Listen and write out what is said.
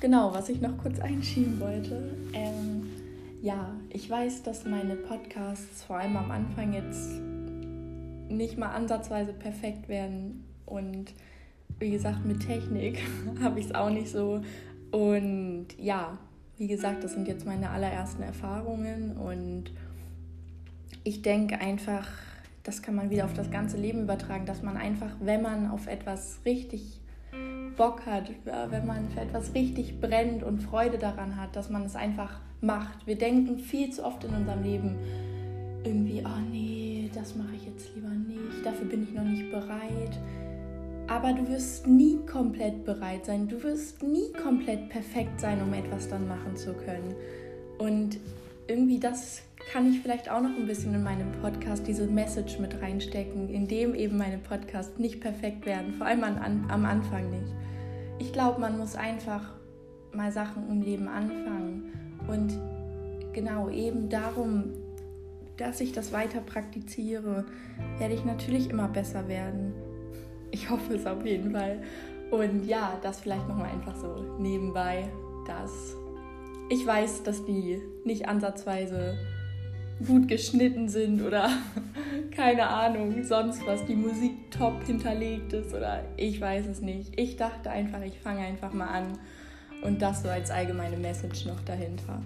genau, was ich noch kurz einschieben wollte. Ähm, ja, ich weiß, dass meine Podcasts vor allem am Anfang jetzt nicht mal ansatzweise perfekt werden. Und wie gesagt, mit Technik habe ich es auch nicht so. Und ja, wie gesagt, das sind jetzt meine allerersten Erfahrungen. Und ich denke einfach, das kann man wieder auf das ganze Leben übertragen, dass man einfach, wenn man auf etwas richtig Bock hat, wenn man für etwas richtig brennt und Freude daran hat, dass man es einfach macht. Wir denken viel zu oft in unserem Leben irgendwie, oh nee, das mache ich jetzt lieber nicht, dafür bin ich noch nicht bereit. Aber du wirst nie komplett bereit sein, du wirst nie komplett perfekt sein, um etwas dann machen zu können. Und irgendwie das kann ich vielleicht auch noch ein bisschen in meinem Podcast diese Message mit reinstecken, indem eben meine Podcasts nicht perfekt werden, vor allem an, am Anfang nicht. Ich glaube, man muss einfach mal Sachen im Leben anfangen und genau eben darum, dass ich das weiter praktiziere, werde ich natürlich immer besser werden. Ich hoffe es auf jeden Fall. Und ja, das vielleicht nochmal einfach so nebenbei, dass ich weiß, dass die nicht ansatzweise gut geschnitten sind oder keine Ahnung, sonst was, die Musik top hinterlegt ist oder ich weiß es nicht. Ich dachte einfach, ich fange einfach mal an und das so als allgemeine Message noch dahinter.